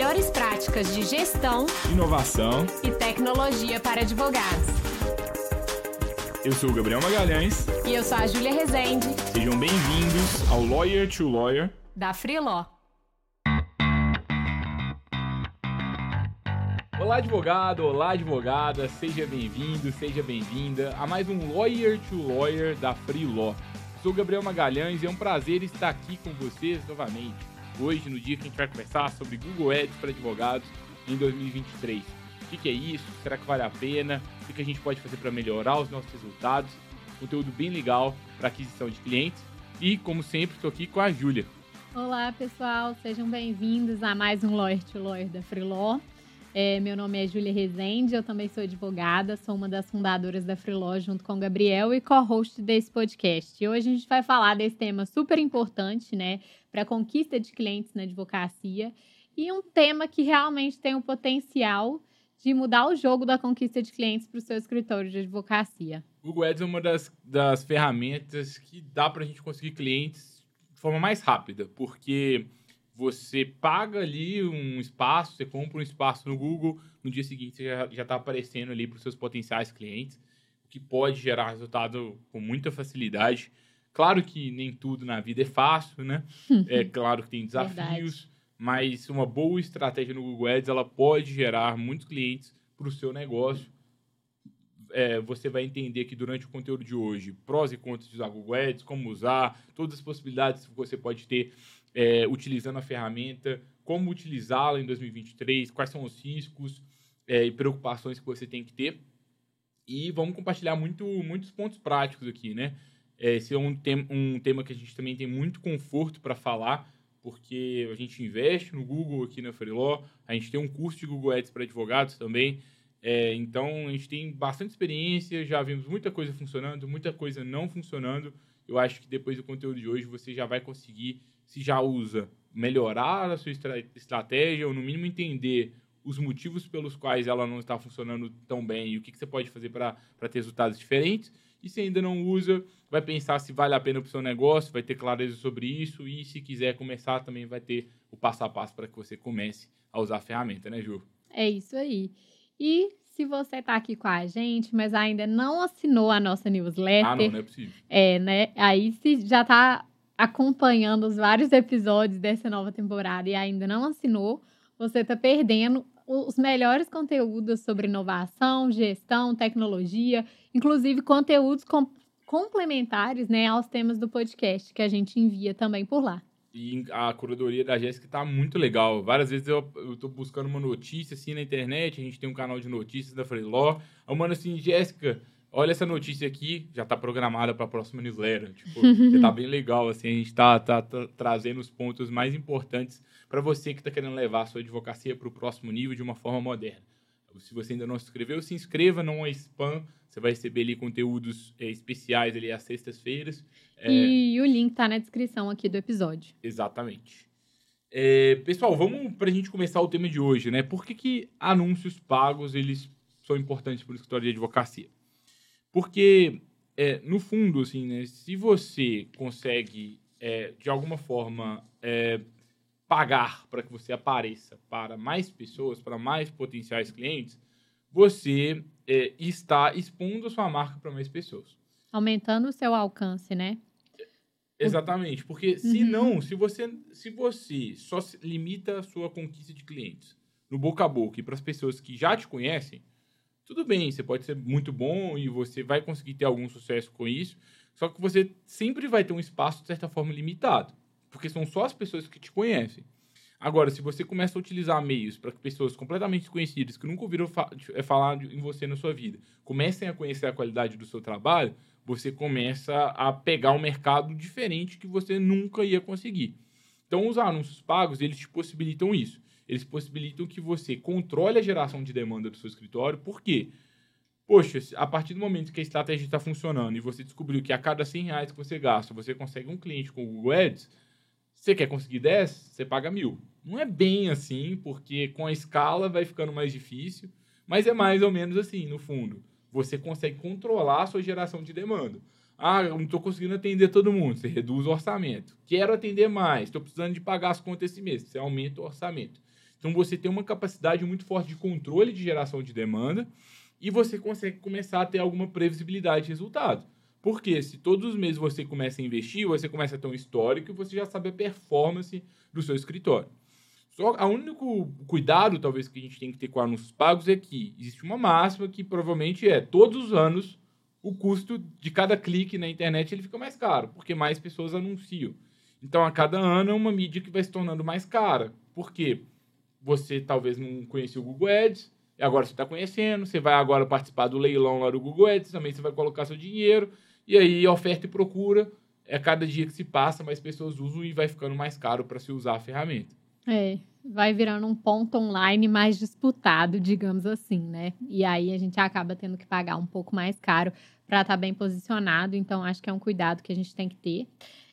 melhores práticas de gestão, inovação e tecnologia para advogados. Eu sou o Gabriel Magalhães. E eu sou a Júlia Rezende. Sejam bem-vindos ao Lawyer to Lawyer da Freeló. Olá, advogado, olá, advogada, seja bem-vindo, seja bem-vinda a mais um Lawyer to Lawyer da Freeló. Sou o Gabriel Magalhães e é um prazer estar aqui com vocês novamente. Hoje, no dia que a gente vai conversar sobre Google Ads para advogados em 2023. O que, é isso? Será que vale a pena? O que, a gente pode fazer para melhorar os nossos resultados? Conteúdo bem legal para aquisição de clientes. E, como sempre, estou aqui com a Júlia. Olá, pessoal, sejam bem-vindos a mais um Lawyer to Lawyer da Freeló. É, meu nome é Júlia Rezende, eu também sou advogada, sou uma das fundadoras da Freeló junto com o Gabriel e co-host desse podcast. E hoje a gente vai falar desse tema super importante, né, para conquista de clientes na advocacia e um tema que realmente tem o potencial de mudar o jogo da conquista de clientes para o seu escritório de advocacia. Google Ads é uma das, das ferramentas que dá para a gente conseguir clientes de forma mais rápida, porque você paga ali um espaço, você compra um espaço no Google, no dia seguinte você já está aparecendo ali para os seus potenciais clientes, o que pode gerar resultado com muita facilidade. Claro que nem tudo na vida é fácil, né? é claro que tem desafios, mas uma boa estratégia no Google Ads ela pode gerar muitos clientes para o seu negócio. É, você vai entender que durante o conteúdo de hoje, prós e contras de usar Google Ads, como usar, todas as possibilidades que você pode ter é, utilizando a ferramenta, como utilizá-la em 2023, quais são os riscos é, e preocupações que você tem que ter. E vamos compartilhar muito, muitos pontos práticos aqui, né? É, esse é um, tem, um tema que a gente também tem muito conforto para falar, porque a gente investe no Google aqui na Freeló, a gente tem um curso de Google Ads para advogados também, é, então a gente tem bastante experiência, já vimos muita coisa funcionando, muita coisa não funcionando. Eu acho que depois do conteúdo de hoje você já vai conseguir se já usa, melhorar a sua estratégia ou, no mínimo, entender os motivos pelos quais ela não está funcionando tão bem e o que, que você pode fazer para ter resultados diferentes. E se ainda não usa, vai pensar se vale a pena para o seu negócio, vai ter clareza sobre isso e se quiser começar também vai ter o passo a passo para que você comece a usar a ferramenta, né, Ju? É isso aí. E se você está aqui com a gente, mas ainda não assinou a nossa newsletter... Ah, não, não é possível. É, né? Aí se já está acompanhando os vários episódios dessa nova temporada e ainda não assinou, você está perdendo os melhores conteúdos sobre inovação, gestão, tecnologia, inclusive conteúdos com complementares né, aos temas do podcast que a gente envia também por lá. E a curadoria da Jéssica está muito legal. Várias vezes eu, estou buscando uma notícia assim na internet, a gente tem um canal de notícias da Freeló. Eu mando assim, Jéssica, olha essa notícia aqui, já está programada para a próxima newsletter. Tipo, já tá bem legal, assim, a gente está tá, tá trazendo os pontos mais importantes para você que está querendo levar a sua advocacia para o próximo nível de uma forma moderna. Se você ainda não se inscreveu, se inscreva, não é spam. Você vai receber ali conteúdos é, especiais ali às sextas-feiras. É... E o link está na descrição aqui do episódio. Exatamente. É, pessoal, vamos para a gente começar o tema de hoje, né? Por que, que anúncios pagos eles são importantes para o escritório de advocacia? Porque, é, no fundo, assim, né, se você consegue, é, de alguma forma, é, pagar para que você apareça para mais pessoas, para mais potenciais clientes, você é, está expondo a sua marca para mais pessoas. Aumentando o seu alcance, né? Exatamente, porque se uhum. não, se você, se você só limita a sua conquista de clientes no boca a boca e para as pessoas que já te conhecem, tudo bem, você pode ser muito bom e você vai conseguir ter algum sucesso com isso, só que você sempre vai ter um espaço, de certa forma, limitado, porque são só as pessoas que te conhecem. Agora, se você começa a utilizar meios para que pessoas completamente desconhecidas, que nunca ouviram fa é, falar em você na sua vida, comecem a conhecer a qualidade do seu trabalho, você começa a pegar um mercado diferente que você nunca ia conseguir. Então, os anúncios pagos, eles te possibilitam isso eles possibilitam que você controle a geração de demanda do seu escritório. Por quê? Poxa, a partir do momento que a estratégia está funcionando e você descobriu que a cada 100 reais que você gasta, você consegue um cliente com o Google Ads, você quer conseguir 10, você paga mil. Não é bem assim, porque com a escala vai ficando mais difícil, mas é mais ou menos assim, no fundo. Você consegue controlar a sua geração de demanda. Ah, eu não estou conseguindo atender todo mundo. Você reduz o orçamento. Quero atender mais. Estou precisando de pagar as contas esse mês. Você aumenta o orçamento. Então você tem uma capacidade muito forte de controle de geração de demanda e você consegue começar a ter alguma previsibilidade de resultado. Porque se todos os meses você começa a investir, você começa a ter um histórico e você já sabe a performance do seu escritório. Só o único cuidado, talvez, que a gente tem que ter com anúncios pagos é que existe uma máxima que provavelmente é todos os anos o custo de cada clique na internet ele fica mais caro, porque mais pessoas anunciam. Então, a cada ano é uma mídia que vai se tornando mais cara. Por quê? Você talvez não conhecia o Google Ads, agora você está conhecendo, você vai agora participar do leilão lá do Google Ads, também você vai colocar seu dinheiro, e aí oferta e procura, é cada dia que se passa, mais pessoas usam e vai ficando mais caro para se usar a ferramenta. É, vai virando um ponto online mais disputado, digamos assim, né? E aí a gente acaba tendo que pagar um pouco mais caro para estar tá bem posicionado, então acho que é um cuidado que a gente tem que ter.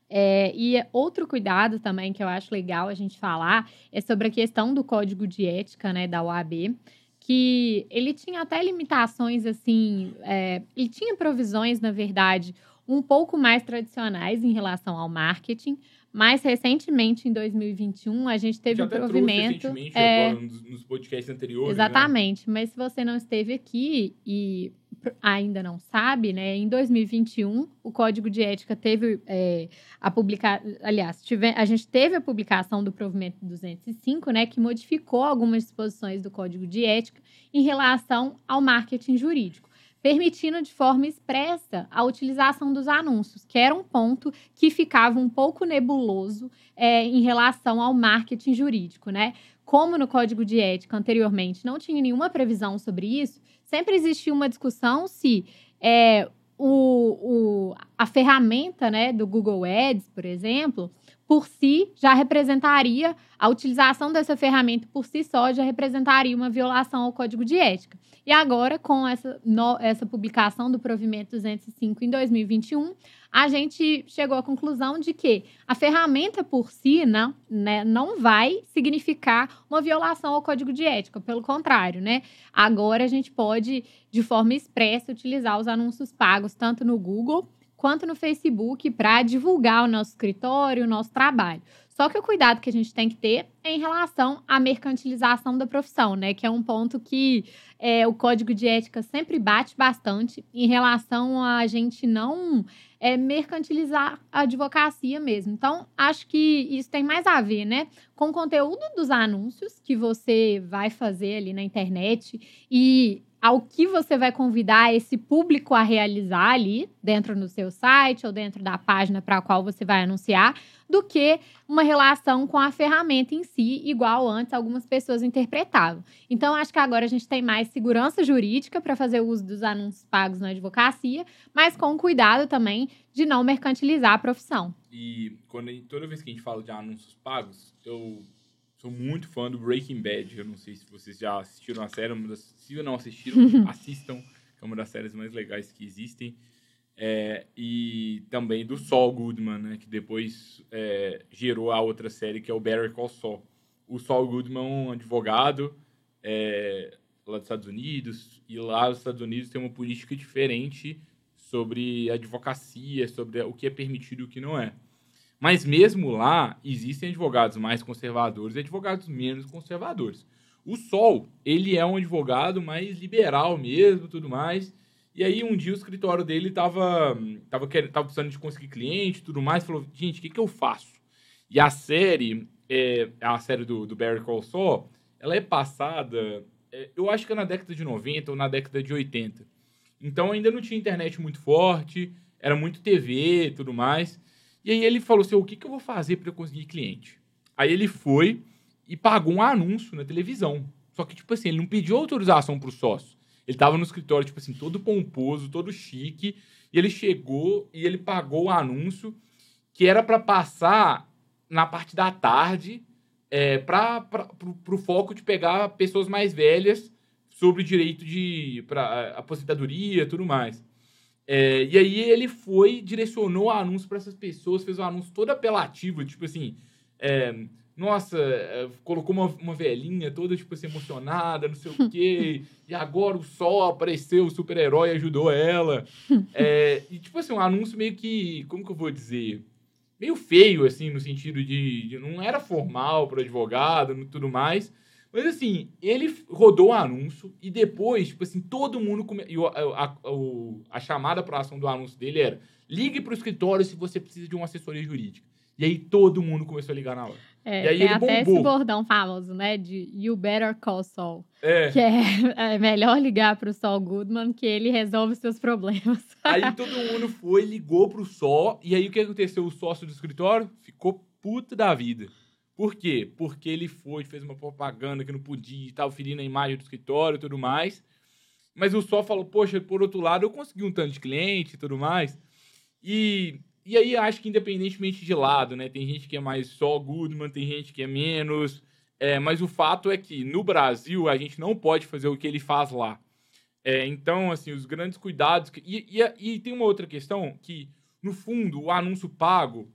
É, e outro cuidado também que eu acho legal a gente falar é sobre a questão do código de ética né, da OAB, que ele tinha até limitações assim, é, ele tinha provisões, na verdade, um pouco mais tradicionais em relação ao marketing, mais recentemente, em 2021, a gente teve Já um provimento. É, agora, nos podcasts anteriores. Né? Exatamente. Né? Mas se você não esteve aqui e ainda não sabe, né? Em 2021, o Código de Ética teve é, a publicação. Aliás, tive, a gente teve a publicação do provimento 205, né? Que modificou algumas disposições do Código de Ética em relação ao marketing jurídico permitindo de forma expressa a utilização dos anúncios, que era um ponto que ficava um pouco nebuloso é, em relação ao marketing jurídico, né? Como no Código de Ética anteriormente não tinha nenhuma previsão sobre isso, sempre existia uma discussão se é, o, o, a ferramenta né, do Google Ads, por exemplo, por si já representaria, a utilização dessa ferramenta por si só já representaria uma violação ao código de ética. E agora, com essa, no, essa publicação do provimento 205 em 2021, a gente chegou à conclusão de que a ferramenta por si não, né, não vai significar uma violação ao código de ética, pelo contrário, né? Agora a gente pode, de forma expressa, utilizar os anúncios pagos tanto no Google quanto no Facebook para divulgar o nosso escritório, o nosso trabalho. Só que o cuidado que a gente tem que ter é em relação à mercantilização da profissão, né? Que é um ponto que é, o código de ética sempre bate bastante em relação a gente não é, mercantilizar a advocacia mesmo. Então, acho que isso tem mais a ver, né? Com o conteúdo dos anúncios que você vai fazer ali na internet e ao que você vai convidar esse público a realizar ali, dentro do seu site ou dentro da página para a qual você vai anunciar, do que uma relação com a ferramenta em si, igual antes algumas pessoas interpretavam. Então, acho que agora a gente tem mais segurança jurídica para fazer uso dos anúncios pagos na advocacia, mas com cuidado também de não mercantilizar a profissão. E quando, toda vez que a gente fala de anúncios pagos, eu sou muito fã do Breaking Bad. Eu não sei se vocês já assistiram a série, se não assistiram, assistam, é uma das séries mais legais que existem. É, e também do Saul Goodman, né, que depois é, gerou a outra série que é o Better Call Saul. O Saul Goodman é um advogado é, lá dos Estados Unidos, e lá nos Estados Unidos tem uma política diferente sobre advocacia, sobre o que é permitido e o que não é. Mas mesmo lá, existem advogados mais conservadores e advogados menos conservadores. O Sol, ele é um advogado mais liberal mesmo, tudo mais. E aí um dia o escritório dele tava, tava, tava precisando de conseguir cliente tudo mais. Falou, gente, o que, que eu faço? E a série, é, a série do, do Barry Call Saul, ela é passada, é, eu acho que é na década de 90 ou na década de 80. Então ainda não tinha internet muito forte, era muito TV tudo mais. E aí ele falou assim: o que, que eu vou fazer para conseguir cliente? Aí ele foi e pagou um anúncio na televisão. Só que, tipo assim, ele não pediu autorização pro sócio. Ele tava no escritório, tipo assim, todo pomposo, todo chique. E ele chegou e ele pagou o anúncio que era para passar na parte da tarde é, para o foco de pegar pessoas mais velhas sobre direito de pra, aposentadoria tudo mais. É, e aí ele foi, direcionou o anúncio para essas pessoas, fez um anúncio todo apelativo, tipo assim, é, nossa, é, colocou uma, uma velhinha toda, tipo assim, emocionada, não sei o quê, e agora o sol apareceu, o super-herói ajudou ela. É, e tipo assim, um anúncio meio que, como que eu vou dizer? Meio feio, assim, no sentido de, de não era formal para advogado tudo mais, Mas assim, ele rodou o anúncio e depois, tipo assim, todo mundo. Come... E a, a- o- a chamada para ação do anúncio dele era: ligue para o escritório se você precisa de uma assessoria jurídica. E aí todo mundo começou a ligar na hora. É, E aí tem ele até bombou. esse bordão famoso, né? De You Better Call Saul. É. Que é, é melhor ligar pro Saul Goodman que ele resolve seus problemas. Aí todo mundo foi, ligou pro Só, e aí o que aconteceu? O sócio do escritório ficou puto da vida. Por quê? Porque ele foi, fez uma propaganda que não podia, estava ferindo a imagem do escritório e tudo mais. Mas o Só falou, poxa, por outro lado, eu consegui um tanto de cliente e tudo mais. E, e aí acho que independentemente de lado, né? Tem gente que é mais só Goodman, tem gente que é menos. É, mas o fato é que no Brasil a gente não pode fazer o que ele faz lá. É, então, assim, os grandes cuidados. que- E, e, e tem uma outra questão que, no fundo, o anúncio pago.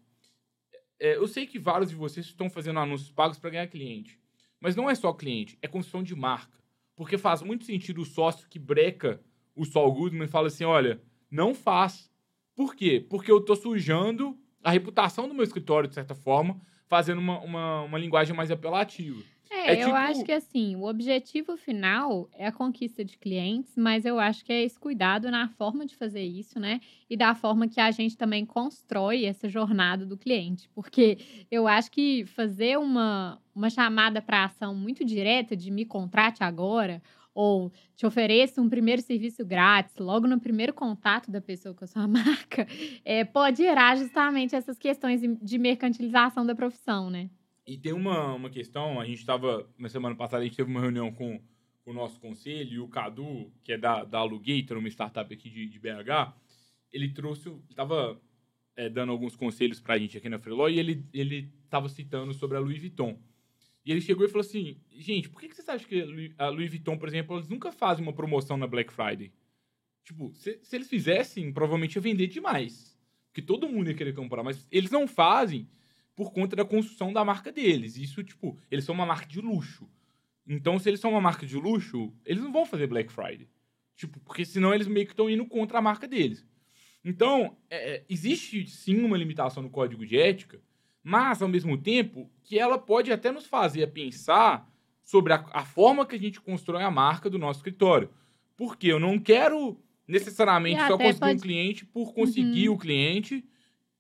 É, eu sei que vários de vocês estão fazendo anúncios pagos para ganhar cliente. Mas não é só cliente, é construção de marca. Porque faz muito sentido o sócio que breca o Saul Goodman e fala assim: olha, não faz. Por quê? Porque eu tô sujando a reputação do meu escritório, de certa forma, fazendo uma, uma, uma linguagem mais apelativa. É, É eu tipo- acho que assim, o objetivo final é a conquista de clientes, mas eu acho que é esse cuidado na forma de fazer isso, né? E da forma que a gente também constrói essa jornada do cliente. Porque eu acho que fazer uma, uma chamada para ação muito direta de me contrate agora, ou te ofereça um primeiro serviço grátis, logo no primeiro contato da pessoa com a sua marca, é, pode gerar justamente essas questões de mercantilização da profissão, né? E tem uma, uma questão, a gente estava, na semana passada, a gente teve uma reunião com, com o nosso conselho, e o Cadu, que é da, da Alugator, uma startup aqui de, de BH, ele trouxe, estava dando alguns conselhos para a gente aqui na Freeló, e ele estava citando sobre a Louis Vuitton. E ele chegou e falou assim, gente, por que, que vocês acham que a Louis- a Louis Vuitton, por exemplo, eles nunca fazem uma promoção na Black Friday? Tipo, se, se eles fizessem, provavelmente ia vender demais. Porque todo mundo ia querer comprar, mas eles não fazem por conta da construção da marca deles. Isso, tipo, eles são uma marca de luxo. Então, se eles são uma marca de luxo, eles não vão fazer Black Friday. Tipo, porque senão eles meio que estão indo contra a marca deles. Então, é, é, existe sim uma limitação no código de ética, mas, ao mesmo tempo, que ela pode até nos fazer pensar sobre a, a forma que a gente constrói a marca do nosso escritório. Porque eu não quero necessariamente E só conseguir um pode- Uhum. cliente por conseguir o cliente.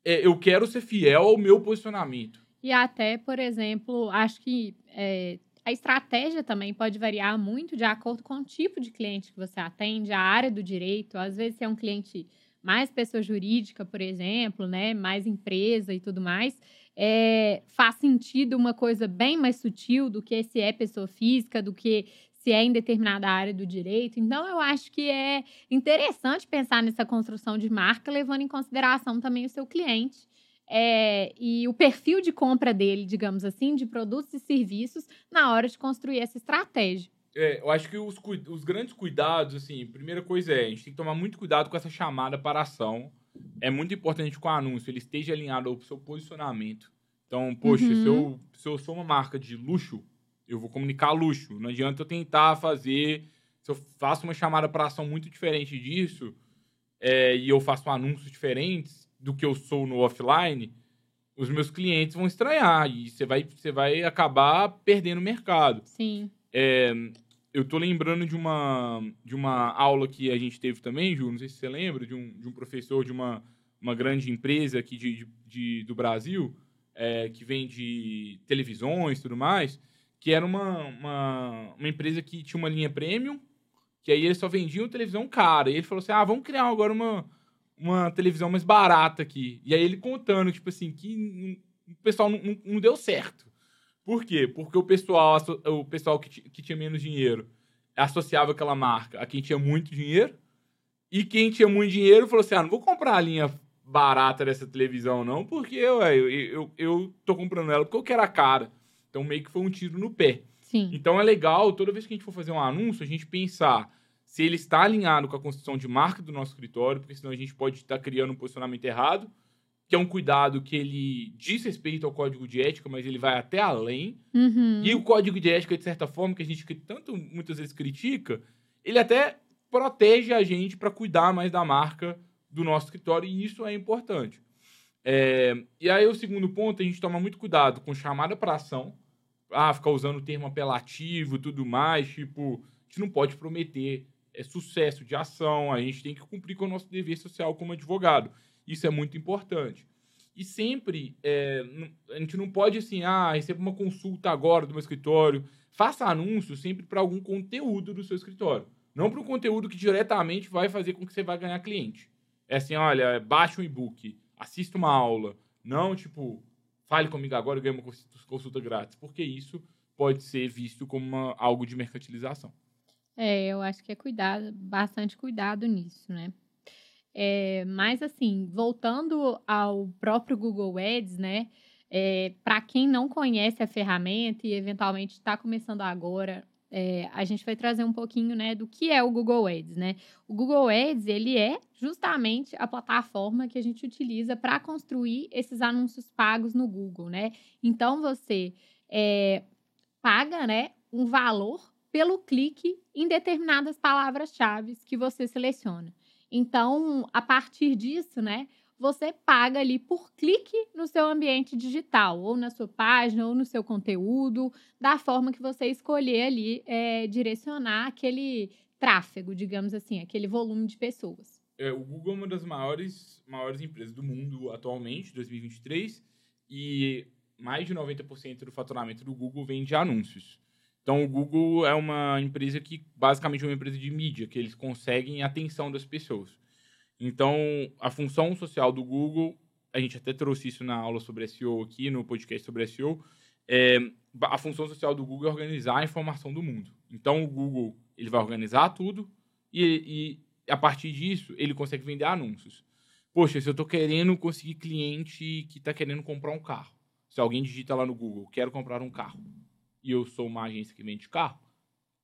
É, eu quero ser fiel ao meu posicionamento. E até, por exemplo, acho que é, a estratégia também pode variar muito de acordo com o tipo de cliente que você atende, a área do direito. Às vezes, é um cliente mais pessoa jurídica, por exemplo, né, mais empresa e tudo mais, é, faz sentido uma coisa bem mais sutil do que se é pessoa física, do que se é em determinada área do direito. Então, eu acho que é interessante pensar nessa construção de marca, levando em consideração também o seu cliente. é, e o perfil de compra dele, digamos assim, de produtos e serviços, na hora de construir essa estratégia. É, eu acho que os, os grandes cuidados, assim, primeira coisa é, a gente tem que tomar muito cuidado com essa chamada para ação. É muito importante que o anúncio ele esteja alinhado ao seu posicionamento. Então, poxa, Uhum. se, eu, se eu sou uma marca de luxo, eu vou comunicar luxo. Não adianta eu tentar fazer. Se eu faço uma chamada para ação muito diferente disso, é, e eu faço anúncios diferentes do que eu sou no offline, os meus clientes vão estranhar e você vai, você vai acabar perdendo o mercado. Sim. É, eu tô lembrando de uma, de uma aula que a gente teve também, Ju, não sei se você lembra, de um, de um professor de uma, uma grande empresa aqui de, de, de- do Brasil, é, que vende televisões e tudo mais, que era uma, uma, uma empresa que tinha uma linha premium, que aí eles só vendiam televisão cara. E ele falou assim, ah, vamos criar agora uma, uma televisão mais barata aqui. E aí ele contando, tipo assim, que o pessoal não, não- deu certo. Por quê? Porque o pessoal, o pessoal que, que tinha menos dinheiro associava aquela marca a quem tinha muito dinheiro. E quem tinha muito dinheiro falou assim: ah, não vou comprar a linha barata dessa televisão, não, porque ué, eu, eu, eu tô comprando ela porque eu quero a cara. Então meio que foi um tiro no pé. Sim. Então é legal, toda vez que a gente for fazer um anúncio, a gente pensar se ele está alinhado com a construção de marca do nosso escritório, porque senão a gente pode estar criando um posicionamento errado, que é um cuidado que ele diz respeito ao código de ética, mas ele vai até além. Uhum. E o código de ética, de certa forma, que a gente tanto muitas vezes critica, ele até protege a gente para cuidar mais da marca do nosso escritório, e isso é importante. É, e aí, o segundo ponto, a gente toma muito cuidado com chamada para ação, ah, ficar usando o termo apelativo e tudo mais. Tipo, a gente não pode prometer é, sucesso de ação, a gente tem que cumprir com o nosso dever social como advogado. Isso é muito importante. E sempre, é, a gente não pode assim, ah, receba uma consulta agora do meu escritório. Faça anúncio sempre para algum conteúdo do seu escritório. Não para um conteúdo que diretamente vai fazer com que você vai ganhar cliente. É assim, olha, baixe um e-book, assista uma aula. Não, tipo, fale comigo agora e ganhe uma consulta grátis. Porque isso pode ser visto como uma, algo de mercantilização. É, eu acho que é cuidado, bastante cuidado nisso, né? É, mas assim, voltando ao próprio Google Ads, né? É, para quem não conhece a ferramenta e eventualmente está começando agora, é, a gente vai trazer um pouquinho né, do que é o Google Ads, né? O Google Ads ele é justamente a plataforma que a gente utiliza para construir esses anúncios pagos no Google, né? Então você é, paga, né, um valor pelo clique em determinadas palavras-chave que você seleciona. Então, a partir disso, né, você paga ali por clique no seu ambiente digital, ou na sua página, ou no seu conteúdo, da forma que você escolher ali é, direcionar aquele tráfego, digamos assim, aquele volume de pessoas. É, o Google é uma das maiores, maiores empresas do mundo atualmente, 2023, e mais de 90% do faturamento do Google vem de anúncios. Então, o Google é uma empresa que, basicamente, é uma empresa de mídia, que eles conseguem a atenção das pessoas. Então, a função social do Google, a gente até trouxe isso na aula sobre SEO aqui, no podcast sobre SEO, é, a função social do Google é organizar a informação do mundo. Então, o Google ele vai organizar tudo e, e a partir disso, ele consegue vender anúncios. Poxa, se eu estou querendo conseguir cliente que está querendo comprar um carro, se alguém digita lá no Google, quero comprar um carro, e eu sou uma agência que vende carro,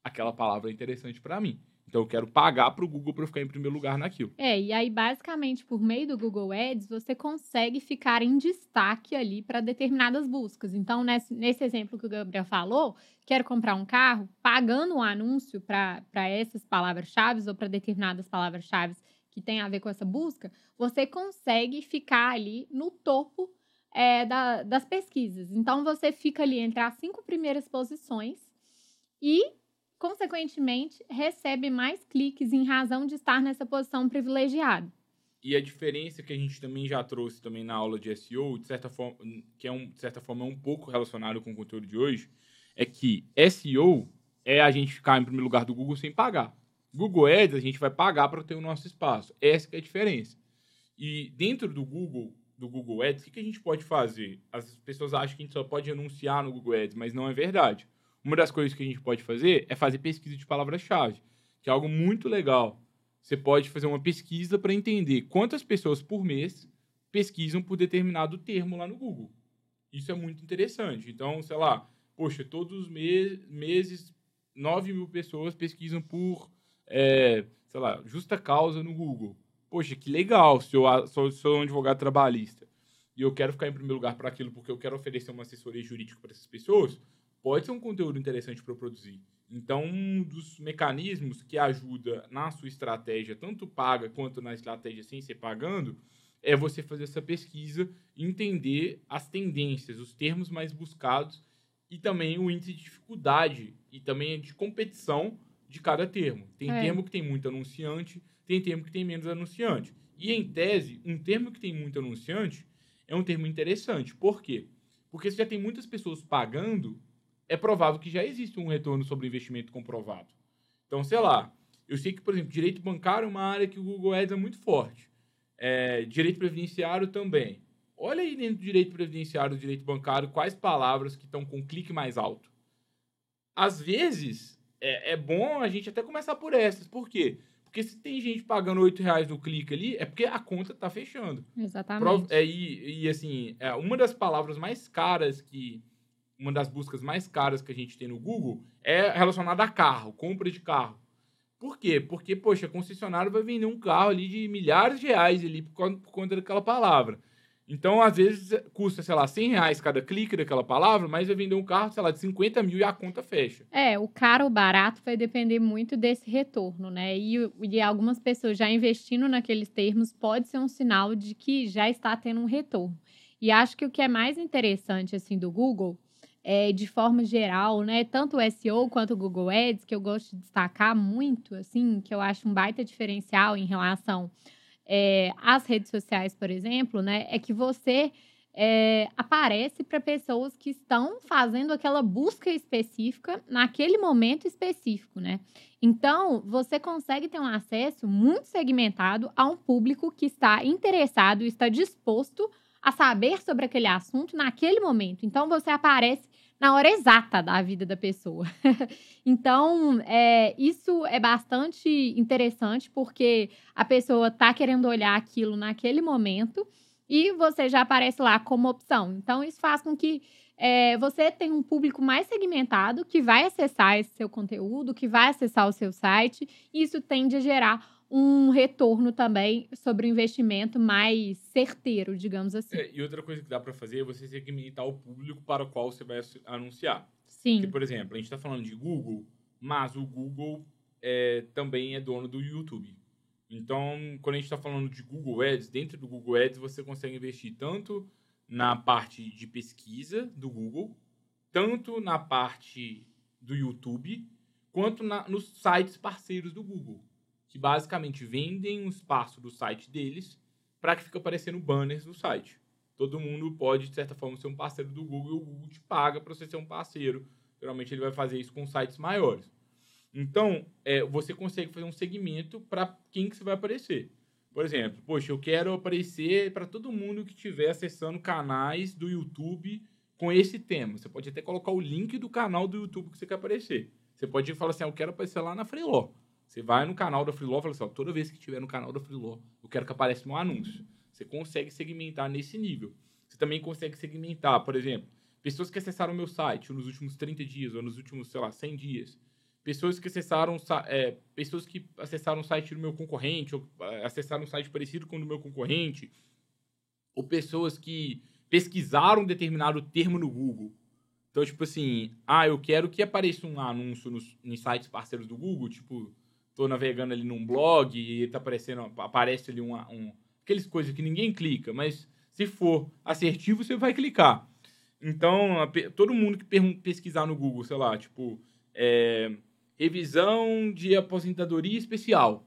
aquela palavra é interessante para mim. Então eu quero pagar para o Google para ficar em primeiro lugar naquilo. É, e aí basicamente por meio do Google Ads você consegue ficar em destaque ali para determinadas buscas. Então nesse, nesse exemplo que o Gabriel falou, quero comprar um carro, pagando um anúncio para essas palavras-chave ou para determinadas palavras-chave que tem a ver com essa busca, você consegue ficar ali no topo é, da, das pesquisas. Então, você fica ali entre as cinco primeiras posições e, consequentemente, recebe mais cliques em razão de estar nessa posição privilegiada. E a diferença que a gente também já trouxe também na aula de SEO, de certa forma, que é um, de certa forma é um pouco relacionado com o conteúdo de hoje, é que SEO é a gente ficar em primeiro lugar do Google sem pagar. Google Ads a gente vai pagar para ter o nosso espaço. Essa é a diferença. E dentro do Google, do Google Ads, o que, que a gente pode fazer? As pessoas acham que a gente só pode anunciar no Google Ads, mas não é verdade. Uma das coisas que a gente pode fazer é fazer pesquisa de palavras-chave, que é algo muito legal. Você pode fazer uma pesquisa para entender quantas pessoas por mês pesquisam por determinado termo lá no Google. Isso é muito interessante. Então, sei lá, poxa, todos os me meses 9 mil pessoas pesquisam por, é, sei lá, justa causa no Google poxa, que legal, se eu sou, sou um advogado trabalhista e eu quero ficar em primeiro lugar para aquilo porque eu quero oferecer uma assessoria jurídica para essas pessoas, pode ser um conteúdo interessante para eu produzir. Então, um dos mecanismos que ajuda na sua estratégia, tanto paga quanto na estratégia sem ser pagando, é você fazer essa pesquisa, entender as tendências, os termos mais buscados e também o índice de dificuldade e também de competição de cada termo. Tem é. termo que tem muito anunciante, tem termo que tem menos anunciante. E, em tese, um termo que tem muito anunciante é um termo interessante. Por quê? Porque se já tem muitas pessoas pagando, é provável que já existe um retorno sobre investimento comprovado. Então, sei lá, eu sei que, por exemplo, direito bancário é uma área que o Google Ads é muito forte. É, direito previdenciário também. Olha aí dentro do direito previdenciário e direito bancário quais palavras que estão com clique mais alto. Às vezes, é, é bom a gente até começar por essas. Por quê? Porque se tem gente pagando 8 reais no clique ali, é porque a conta tá fechando. Exatamente. é, e, e, assim, é, uma das palavras mais caras que. Uma das buscas mais caras que a gente tem no Google é relacionada a carro, compra de carro. Por quê? Porque, poxa, a concessionária vai vender um carro ali de milhares de reais ali por por conta daquela palavra. Então, às vezes, custa, sei lá, 100 reais cada clique daquela palavra, mas vai vender um carro, sei lá, de 50 mil e a conta fecha. É, o caro ou barato vai depender muito desse retorno, né? E, e algumas pessoas já investindo naqueles termos pode ser um sinal de que já está tendo um retorno. E acho que o que é mais interessante, assim, do Google é, de forma geral, né? Tanto o SEO quanto o Google Ads, que eu gosto de destacar muito, assim, que eu acho um baita diferencial em relação é, às redes sociais, por exemplo, né? É que você é, aparece para pessoas que estão fazendo aquela busca específica naquele momento específico, né? Então, você consegue ter um acesso muito segmentado a um público que está interessado, está disposto a saber sobre aquele assunto naquele momento. Então, você aparece na hora exata da vida da pessoa. então, é, isso é bastante interessante porque a pessoa está querendo olhar aquilo naquele momento e você já aparece lá como opção. Então, isso faz com que é, você tenha um público mais segmentado que vai acessar esse seu conteúdo, que vai acessar o seu site, e isso tende a gerar um retorno também sobre o investimento mais certeiro, digamos assim. É, e outra coisa que dá para fazer é você segmentar o público para o qual você vai anunciar. Sim. Porque, por exemplo, a gente está falando de Google, mas o Google é, também é dono do YouTube. Então, quando a gente está falando de Google Ads, dentro do Google Ads você consegue investir tanto na parte de pesquisa do Google, tanto na parte do YouTube, quanto na, nos sites parceiros do Google que basicamente vendem um espaço do site deles para que fique aparecendo banners no site. Todo mundo pode, de certa forma, ser um parceiro do Google e o Google te paga para você ser um parceiro. Geralmente ele vai fazer isso com sites maiores. Então, é, você consegue fazer um segmento para quem que você vai aparecer. Por exemplo, poxa, eu quero aparecer para todo mundo que estiver acessando canais do YouTube com esse tema. Você pode até colocar o link do canal do YouTube que você quer aparecer. Você pode falar assim, ah, eu quero aparecer lá na Freeló. Você vai no canal da Freeló e fala assim, ó, toda vez que tiver no canal da Freeló, eu quero que apareça meu anúncio. Você consegue segmentar nesse nível. Você também consegue segmentar, por exemplo, pessoas que acessaram meu site nos últimos 30 dias ou nos últimos, sei lá, 100 dias. Pessoas que acessaram, é, pessoas que acessaram o site do meu concorrente ou é, acessaram um site parecido com o do meu concorrente. Ou pessoas que pesquisaram um determinado termo no Google. Então, tipo assim, ah, eu quero que apareça um anúncio nos, nos sites parceiros do Google, tipo tô navegando ali num blog e tá aparecendo, aparece ali uma, um, aqueles coisas que ninguém clica, mas se for assertivo, você vai clicar. Então, a, todo mundo que pesquisar no Google, sei lá, tipo, é, revisão de aposentadoria especial.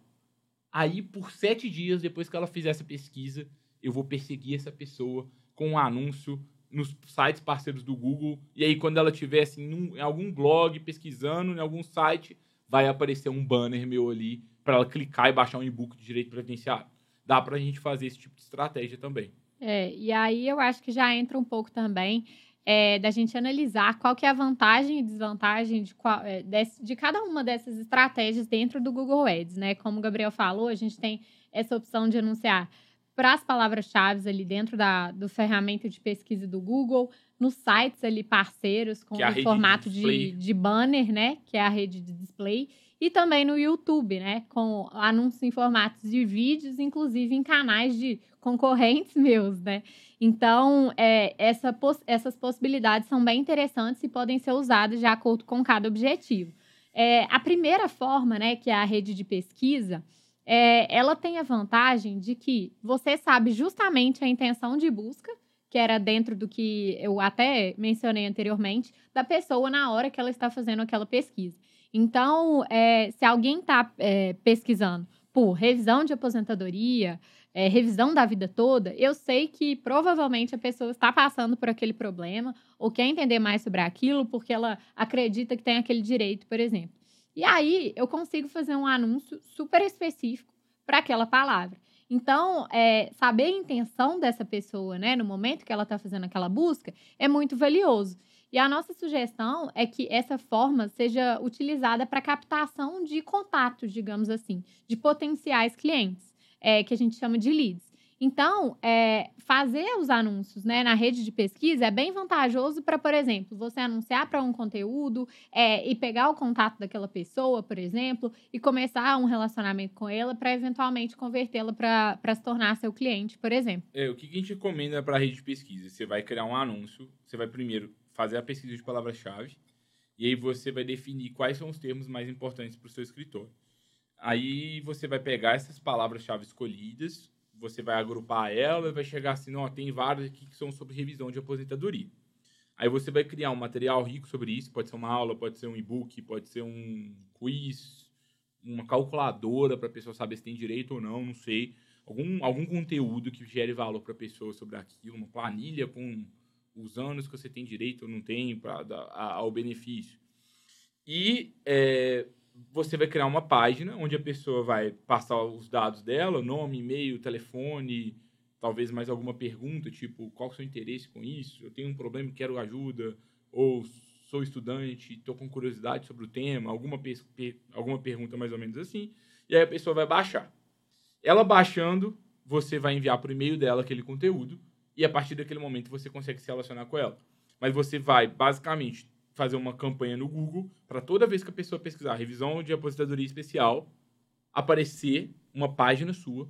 Aí, por sete dias, depois que ela fizer essa pesquisa, eu vou perseguir essa pessoa com um anúncio nos sites parceiros do Google. E aí, quando ela estiver assim, em algum blog, pesquisando, em algum site, vai aparecer um banner meu ali para ela clicar e baixar um e-book de direito previdenciário. Dá para a gente fazer esse tipo de estratégia também. É, e aí eu acho que já entra um pouco também é, da gente analisar qual que é a vantagem e desvantagem de, qual, é, de, de, cada uma dessas estratégias dentro do Google Ads, né? Como o Gabriel falou, a gente tem essa opção de anunciar para as palavras-chave ali dentro da, do ferramenta de pesquisa do Google, nos sites ali parceiros com é o formato de, de, de, banner, né? Que é a rede de display. E também no YouTube, né? Com anúncios em formatos de vídeos, inclusive em canais de concorrentes meus, né? Então, é, essa, essas possibilidades são bem interessantes e podem ser usadas de acordo com cada objetivo. É, a primeira forma, né, que é a rede de pesquisa, é, ela tem a vantagem de que você sabe justamente a intenção de busca que era dentro do que eu até mencionei anteriormente, da pessoa na hora que ela está fazendo aquela pesquisa. Então, é, se alguém está é, pesquisando por revisão de aposentadoria, é, revisão da vida toda, eu sei que provavelmente a pessoa está passando por aquele problema ou quer entender mais sobre aquilo porque ela acredita que tem aquele direito, por exemplo. E aí eu consigo fazer um anúncio super específico para aquela palavra. Então, é, saber a intenção dessa pessoa, né, no momento que ela está fazendo aquela busca, é muito valioso. E a nossa sugestão é que essa forma seja utilizada para captação de contatos, digamos assim, de potenciais clientes, é, que a gente chama de leads. Então, é, fazer os anúncios né, na rede de pesquisa é bem vantajoso para, por exemplo, você anunciar para um conteúdo é, e pegar o contato daquela pessoa, por exemplo, e começar um relacionamento com ela para eventualmente convertê-la para se tornar seu cliente, por exemplo. É, o que a gente recomenda para a rede de pesquisa? Você vai criar um anúncio, você vai primeiro fazer a pesquisa de palavras-chave, e aí você vai definir quais são os termos mais importantes para o seu escritório. Aí você vai pegar essas palavras-chave escolhidas, você vai agrupar ela e vai chegar assim, ó, tem vários aqui que são sobre revisão de aposentadoria. Aí você vai criar um material rico sobre isso, pode ser uma aula, pode ser um e-book, pode ser um quiz, uma calculadora para a pessoa saber se tem direito ou não, não sei. Algum, algum conteúdo que gere valor para a pessoa sobre aquilo, uma planilha com os anos que você tem direito ou não tem para ao benefício. E é, você vai criar uma página onde a pessoa vai passar os dados dela, nome, e-mail, telefone, talvez mais alguma pergunta, tipo, qual é o seu interesse com isso? Eu tenho um problema quero ajuda, ou sou estudante, estou com curiosidade sobre o tema, alguma, per alguma pergunta mais ou menos assim, e aí a pessoa vai baixar. Ela baixando, você vai enviar para o e-mail dela aquele conteúdo, e a partir daquele momento você consegue se relacionar com ela. Mas você vai, basicamente, fazer uma campanha no Google para toda vez que a pessoa pesquisar revisão de aposentadoria especial, aparecer uma página sua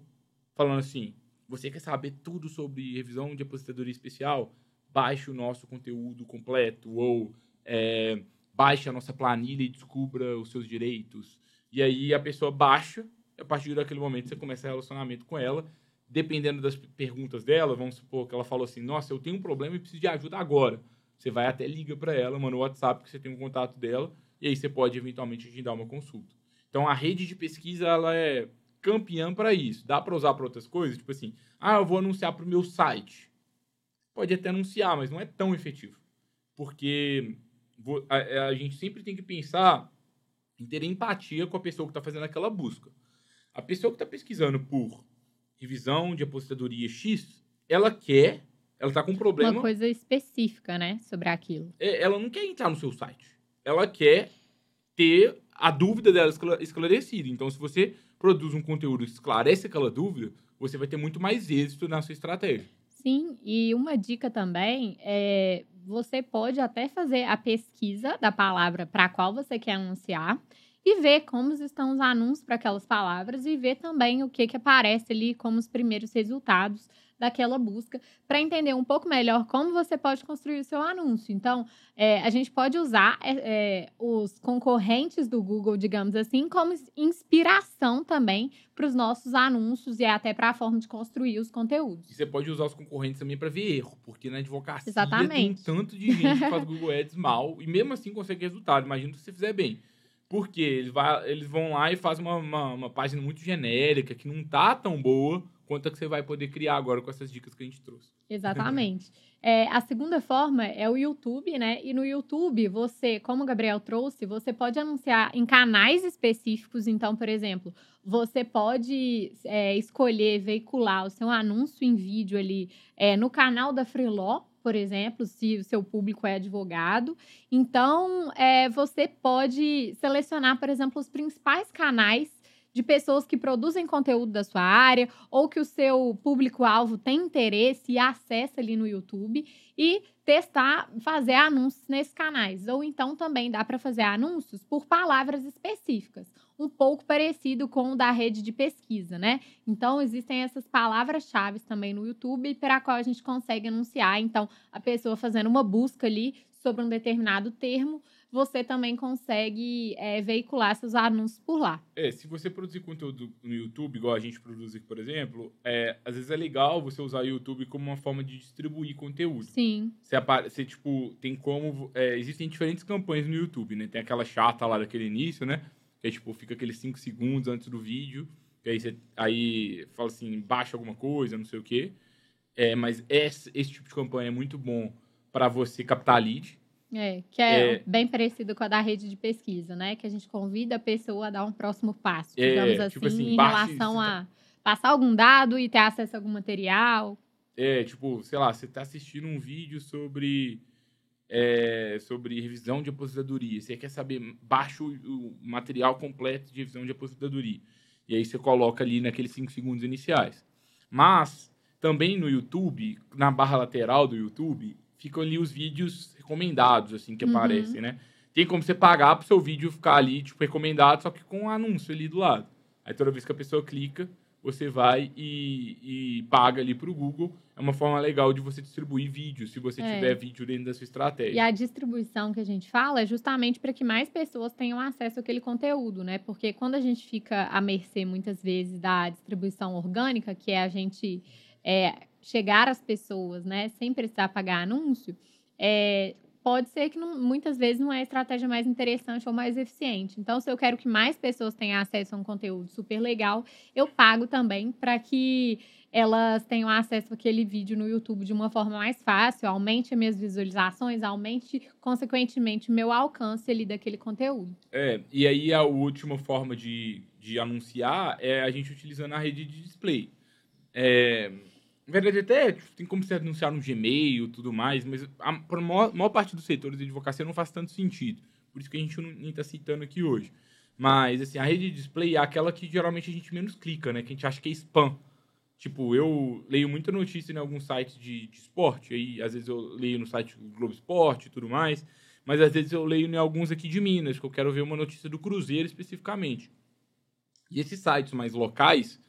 falando assim: você quer saber tudo sobre revisão de aposentadoria especial? Baixe o nosso conteúdo completo ou é, baixe a nossa planilha e descubra os seus direitos. E aí a pessoa baixa, a partir daquele momento você começa o relacionamento com ela. Dependendo das perguntas dela, vamos supor que ela falou assim: Nossa, eu tenho um problema e preciso de ajuda agora. Você vai até liga para ela, manda o WhatsApp que você tem um contato dela, e aí você pode eventualmente agendar uma consulta. Então a rede de pesquisa ela é campeã para isso. Dá para usar para outras coisas, tipo assim, ah, eu vou anunciar para o meu site. Pode até anunciar, mas não é tão efetivo. Porque a, a gente sempre tem que pensar em ter empatia com a pessoa que está fazendo aquela busca. A pessoa que está pesquisando por revisão de aposentadoria X, ela quer, ela está com um problema. Uma coisa específica, né, sobre aquilo. É, ela não quer entrar no seu site. Ela quer ter a dúvida dela esclarecida. Então, se você produz um conteúdo que esclarece aquela dúvida, você vai ter muito mais êxito na sua estratégia. Sim, e uma dica também é você pode até fazer a pesquisa da palavra para a qual você quer anunciar e ver como estão os anúncios para aquelas palavras e ver também o que, que aparece ali como os primeiros resultados daquela busca para entender um pouco melhor como você pode construir o seu anúncio. Então, é, a gente pode usar é, é, os concorrentes do Google, digamos assim, como inspiração também para os nossos anúncios e até para a forma de construir os conteúdos. E você pode usar os concorrentes também para ver erro, porque na advocacia Exatamente. tem tanto de gente que faz Google Ads mal e mesmo assim consegue resultado. Imagina se você fizer bem. Porque eles, vai, eles vão lá e fazem uma, uma, uma página muito genérica, que não tá tão boa quanto a que você vai poder criar agora com essas dicas que a gente trouxe. Exatamente. é, a segunda forma é o YouTube, né? E no YouTube, você, como o Gabriel trouxe, você pode anunciar em canais específicos. Então, por exemplo, você pode é, escolher veicular o seu anúncio em vídeo ali é, no canal da Freeló, por exemplo, se o seu público é advogado. Então, é, você pode selecionar, por exemplo, os principais canais de pessoas que produzem conteúdo da sua área ou que o seu público-alvo tem interesse e acessa ali no YouTube e testar, fazer anúncios nesses canais. Ou então também dá para fazer anúncios por palavras específicas, um pouco parecido com o da rede de pesquisa, né? Então existem essas palavras-chave também no YouTube para a qual a gente consegue anunciar. Então a pessoa fazendo uma busca ali sobre um determinado termo você também consegue é, veicular seus anúncios por lá. É, se você produzir conteúdo no YouTube, igual a gente produz aqui, por exemplo, é, às vezes é legal você usar o YouTube como uma forma de distribuir conteúdo. Sim. Você, você tipo, tem como... É, existem diferentes campanhas no YouTube, né? Tem aquela chata lá daquele início, né? Que é, tipo, fica aqueles 5 segundos antes do vídeo, que aí você aí fala assim, baixa alguma coisa, não sei o quê. É, mas esse, esse tipo de campanha é muito bom para você captar lead, é, que é, é, bem parecido com a da rede de pesquisa, né? Que a gente convida a pessoa a dar um próximo passo, é, digamos assim, tipo assim, em relação a passar algum dado e ter acesso a algum material. É, tipo, sei lá, você está assistindo um vídeo sobre, é, sobre revisão de aposentadoria. Você quer saber, baixa o, o, material completo de revisão de aposentadoria. E aí você coloca ali naqueles 5 segundos iniciais. Mas, também no YouTube, na barra lateral do YouTube, ficam ali os vídeos recomendados, assim, que uhum. aparecem, né? Tem como você pagar pro seu vídeo ficar ali, tipo, recomendado, só que com um anúncio ali do lado. Aí toda vez que a pessoa clica, você vai e, e paga ali pro Google. É uma forma legal de você distribuir vídeos, se você é. tiver vídeo dentro da sua estratégia. E a distribuição que a gente fala é justamente para que mais pessoas tenham acesso àquele conteúdo, né? Porque quando a gente fica à mercê, muitas vezes, da distribuição orgânica, que é a gente é, chegar às pessoas, né, sem precisar pagar anúncio, é, pode ser que não, muitas vezes não é a estratégia mais interessante ou mais eficiente. Então, se eu quero que mais pessoas tenham acesso a um conteúdo super legal, eu pago também para que elas tenham acesso àquele vídeo no YouTube de uma forma mais fácil, aumente as minhas visualizações, aumente, consequentemente, o meu alcance ali daquele conteúdo. É, e aí a última forma de, de anunciar é a gente utilizando a rede de display. É, na verdade, até tem como você anunciar no Gmail e tudo mais, mas para a maior, maior, parte dos setores de advocacia não faz tanto sentido. Por isso que a gente não está citando aqui hoje. Mas, assim, a rede de display é aquela que geralmente a gente menos clica, né? Que a gente acha que é spam. Tipo, eu leio muita notícia em alguns sites de, de esporte, aí às vezes eu leio no site do Globo Esporte e tudo mais, mas às vezes eu leio em alguns aqui de Minas, que eu quero ver uma notícia do Cruzeiro especificamente. E esses sites mais locais,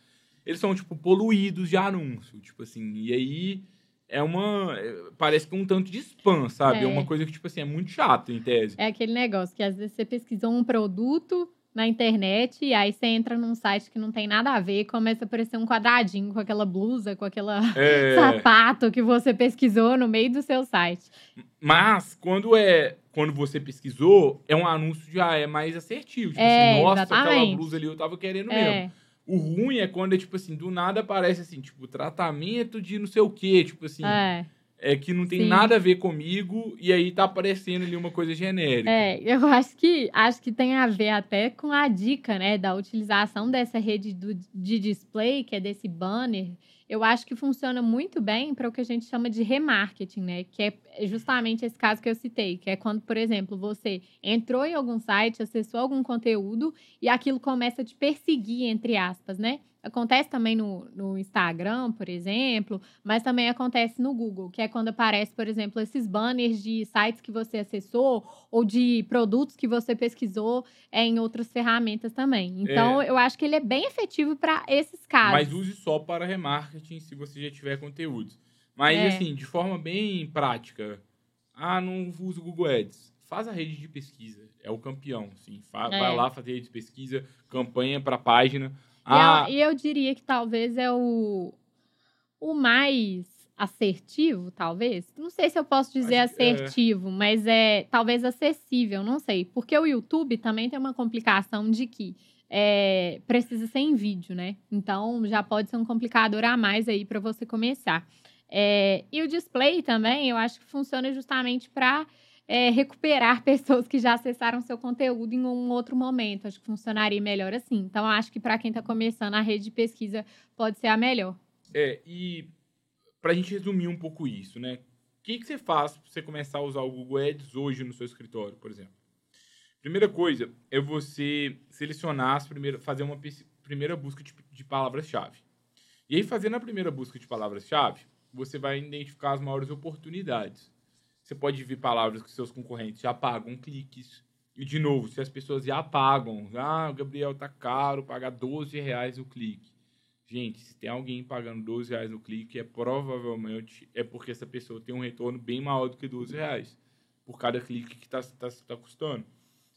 eles são, tipo, poluídos de anúncio, tipo assim, e aí é uma. É, parece que é um tanto de spam, sabe? É. é uma coisa que, tipo assim, é muito chato, em tese. É aquele negócio que às vezes você pesquisou um produto na internet e aí você entra num site que não tem nada a ver e começa a aparecer um quadradinho com aquela blusa, com aquele é... sapato que você pesquisou no meio do seu site. Mas quando é quando você pesquisou, é um anúncio já é mais assertivo. Tipo é, assim, nossa, exatamente. aquela blusa ali eu tava querendo é. mesmo. O ruim é quando é, tipo assim, do nada aparece assim, tipo, tratamento de não sei o quê, tipo assim. É. É que não tem Sim. nada a ver comigo e aí tá aparecendo ali uma coisa genérica. É, eu acho que acho que tem a ver até com a dica, né, da utilização dessa rede do, de display, que é desse banner eu acho que funciona muito bem para o que a gente chama de remarketing, né? Que é justamente esse caso que eu citei, que é quando, por exemplo, você entrou em algum site, acessou algum conteúdo e aquilo começa a te perseguir, entre aspas, né? Acontece também no, no Instagram, por exemplo, mas também acontece no Google, que é quando aparece, por exemplo, esses banners de sites que você acessou ou de produtos que você pesquisou é, em outras ferramentas também. Então, é. eu acho que ele é bem efetivo para esses casos. Mas use só para remarketing se você já tiver conteúdos. Mas, é. assim, de forma bem prática, ah, não uso o Google Ads. Faz a rede de pesquisa. É o campeão, sim. Vai é. lá fazer rede de pesquisa, campanha para a página ah. E, eu, e eu diria que talvez é o, o mais assertivo, talvez. Não sei se eu posso dizer Acho, é. assertivo, é. mas é talvez acessível, não sei. Porque o YouTube também tem uma complicação de que é, precisa ser em vídeo, né? Então já pode ser um complicador a mais aí para você começar. É, e o display também, eu acho que funciona justamente para é, recuperar pessoas que já acessaram seu conteúdo em um outro momento. Acho que funcionaria melhor assim. Então, acho que para quem está começando, a rede de pesquisa pode ser a melhor. É, e para a gente resumir um pouco isso, né? O que, que você faz para você começar a usar o Google Ads hoje no seu escritório, por exemplo? Primeira coisa é você selecionar as primeiras, fazer uma primeira busca de, de palavras-chave. E aí, fazendo a primeira busca de palavras-chave, você vai identificar as maiores oportunidades. Você pode ver palavras que seus concorrentes já pagam cliques. E, de novo, se as pessoas já pagam, ah, o Gabriel tá caro, pagar 12 reais o clique. Gente, se tem alguém pagando 12 reais no clique, é provavelmente é porque essa pessoa tem um retorno bem maior do que 12 reais por cada clique que está tá, tá custando.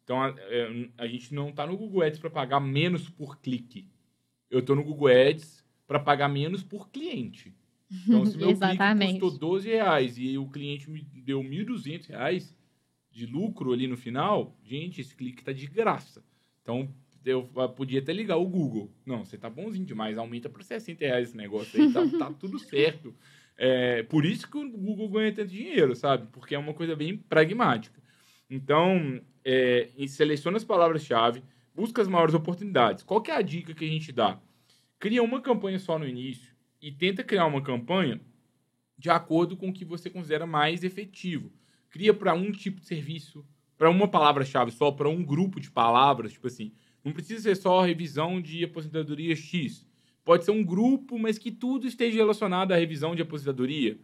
Então, a, é, a, gente não está no Google Ads para pagar menos por clique. Eu estou no Google Ads para pagar menos por cliente. Então, se meu clique custou 12 reais e o cliente me deu 1.200 reais de lucro ali no final, gente, esse clique tá de graça. Então, eu podia até ligar o Google. Não, você tá bonzinho demais, aumenta para 60 reais esse negócio aí, tá, tá tudo certo. É, por isso que o Google ganha tanto dinheiro, sabe? Porque é uma coisa bem pragmática. Então, é, seleciona as palavras-chave, busca as maiores oportunidades. Qual que é a dica que a gente dá? Cria uma campanha só no início, e tenta criar uma campanha de acordo com o que você considera mais efetivo. Cria para um tipo de serviço, para uma palavra-chave só, para um grupo de palavras, tipo assim. Não precisa ser só revisão de aposentadoria X. Pode ser um grupo, mas que tudo esteja relacionado à revisão de aposentadoria,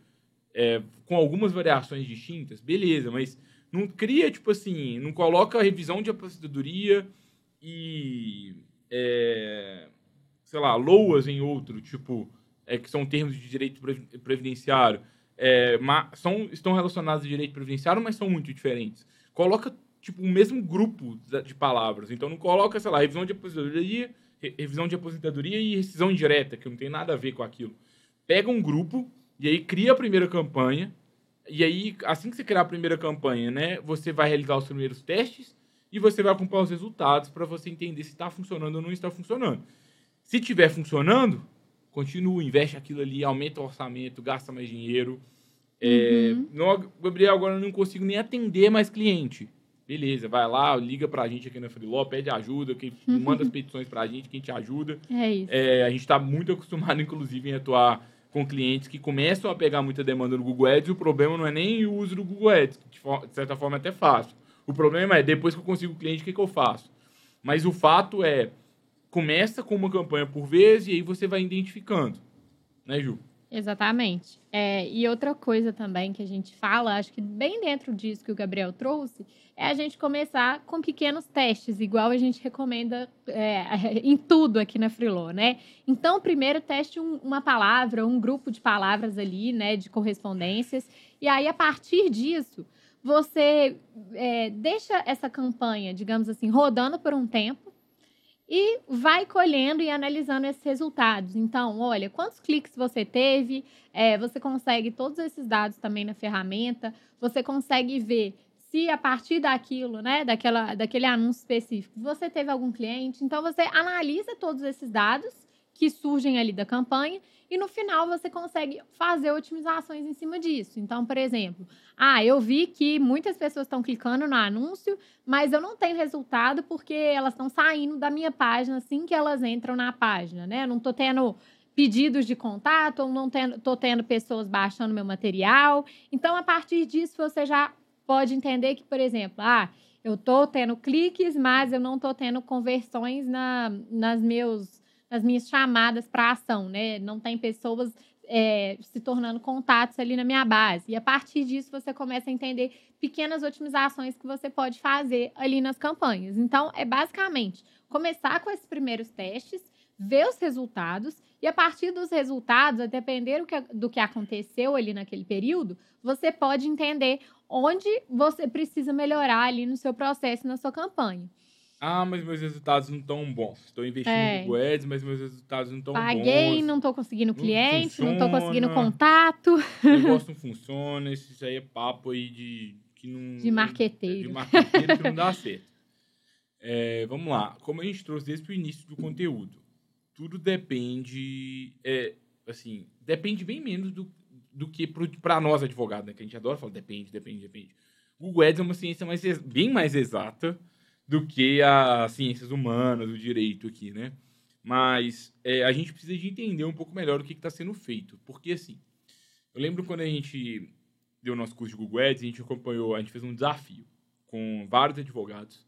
é, com algumas variações distintas, beleza, mas não cria, tipo assim, não coloca a revisão de aposentadoria e, é, sei lá, loas em outro, tipo, é, que são termos de direito previdenciário, é, são, estão relacionados ao direito previdenciário, mas são muito diferentes. Coloca tipo o mesmo grupo de palavras. Então não coloca, sei lá, revisão de aposentadoria, revisão de aposentadoria e rescisão indireta, que não tem nada a ver com aquilo. Pega um grupo e aí cria a primeira campanha E aí, assim que você criar a primeira campanha, né, você vai realizar os primeiros testes e você vai acompanhar os resultados para você entender se está funcionando ou não está funcionando. Se estiver funcionando, continua, investe aquilo ali, aumenta o orçamento, gasta mais dinheiro. É, Uhum. no, Gabriel, agora eu não consigo nem atender mais cliente. Beleza, vai lá, liga pra gente aqui na Freeló, pede ajuda, que manda as petições pra gente, quem te ajuda. É isso. É, a gente está muito acostumado, inclusive, em atuar com clientes que começam a pegar muita demanda no Google Ads e o problema não é nem o uso do Google Ads, que de certa forma é até fácil. O problema é, depois que eu consigo o cliente, o que, que eu faço? Mas o fato é, começa com uma campanha por vez e aí você vai identificando. Né, Ju? Exatamente. É, e outra coisa também que a gente fala, acho que bem dentro disso que o Gabriel trouxe, é a gente começar com pequenos testes, igual a gente recomenda é, em tudo aqui na Freeló, né? Então, primeiro teste um- uma palavra, um grupo de palavras ali, né, de correspondências, e aí a partir disso você é, deixa essa campanha, digamos assim, rodando por um tempo e vai colhendo e analisando esses resultados. Então, olha, quantos cliques você teve, é, você consegue todos esses dados também na ferramenta, você consegue ver se a partir daquilo, né, daquela, daquele anúncio específico, você teve algum cliente. Então, você analisa todos esses dados que surgem ali da campanha e no final você consegue fazer otimizações em cima disso. Então, por exemplo, ah, eu vi que muitas pessoas estão clicando no anúncio, mas eu não tenho resultado porque elas estão saindo da minha página assim que elas entram na página, né? Eu não estou tendo pedidos de contato, ou não estou tendo pessoas baixando meu material. Então, a partir disso, você já pode entender que, por exemplo, ah, eu estou tendo cliques, mas eu não estou tendo conversões na, nas, meus, nas minhas chamadas para ação, né? Não tem pessoas é, se tornando contatos ali na minha base. E a partir disso, você começa a entender pequenas otimizações que você pode fazer ali nas campanhas. Então, é basicamente começar com esses primeiros testes, ver os resultados, e a partir dos resultados, a depender do que aconteceu ali naquele período, você pode entender onde você precisa melhorar ali no seu processo, na sua campanha. Ah, mas meus resultados não estão bons. Estou investindo É. no Google Ads, mas meus resultados não estão bons. Paguei, não estou conseguindo cliente, não estou conseguindo contato. O negócio não funciona, isso aí é papo aí de... Que não, De marqueteiro. De marqueteiro que não dá certo. É, vamos lá. Como a gente trouxe desde o início do conteúdo, tudo depende... É, assim, depende bem menos do, do que para nós advogados, né? Que a gente adora falar depende, depende, depende. Google Ads é uma ciência mais, bem mais exata do que as ciências humanas, o direito aqui, né? Mas é, a gente precisa de entender um pouco melhor o que está sendo feito. Porque, assim, eu lembro quando a gente deu o nosso curso de Google Ads, a gente acompanhou, a gente fez um desafio com vários advogados.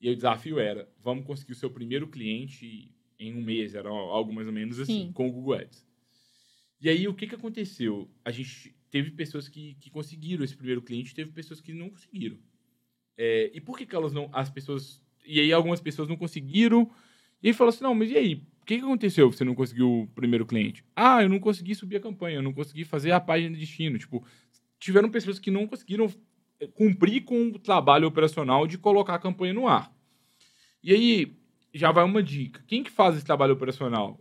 E o desafio era, vamos conseguir o seu primeiro cliente em um mês, era algo mais ou menos assim, Sim. com o Google Ads. E aí, o que, que aconteceu? A gente teve pessoas que, que conseguiram esse primeiro cliente, teve pessoas que não conseguiram. É, e por que, que elas não. As pessoas. E aí, algumas pessoas não conseguiram. E aí falou assim: não, mas e aí? O que, que aconteceu você não conseguiu o primeiro cliente? Ah, eu não consegui subir a campanha, eu não consegui fazer a página de destino. Tipo, tiveram pessoas que não conseguiram eh, cumprir com o trabalho operacional de colocar a campanha no ar. E aí, já vai uma dica. Quem que faz esse trabalho operacional?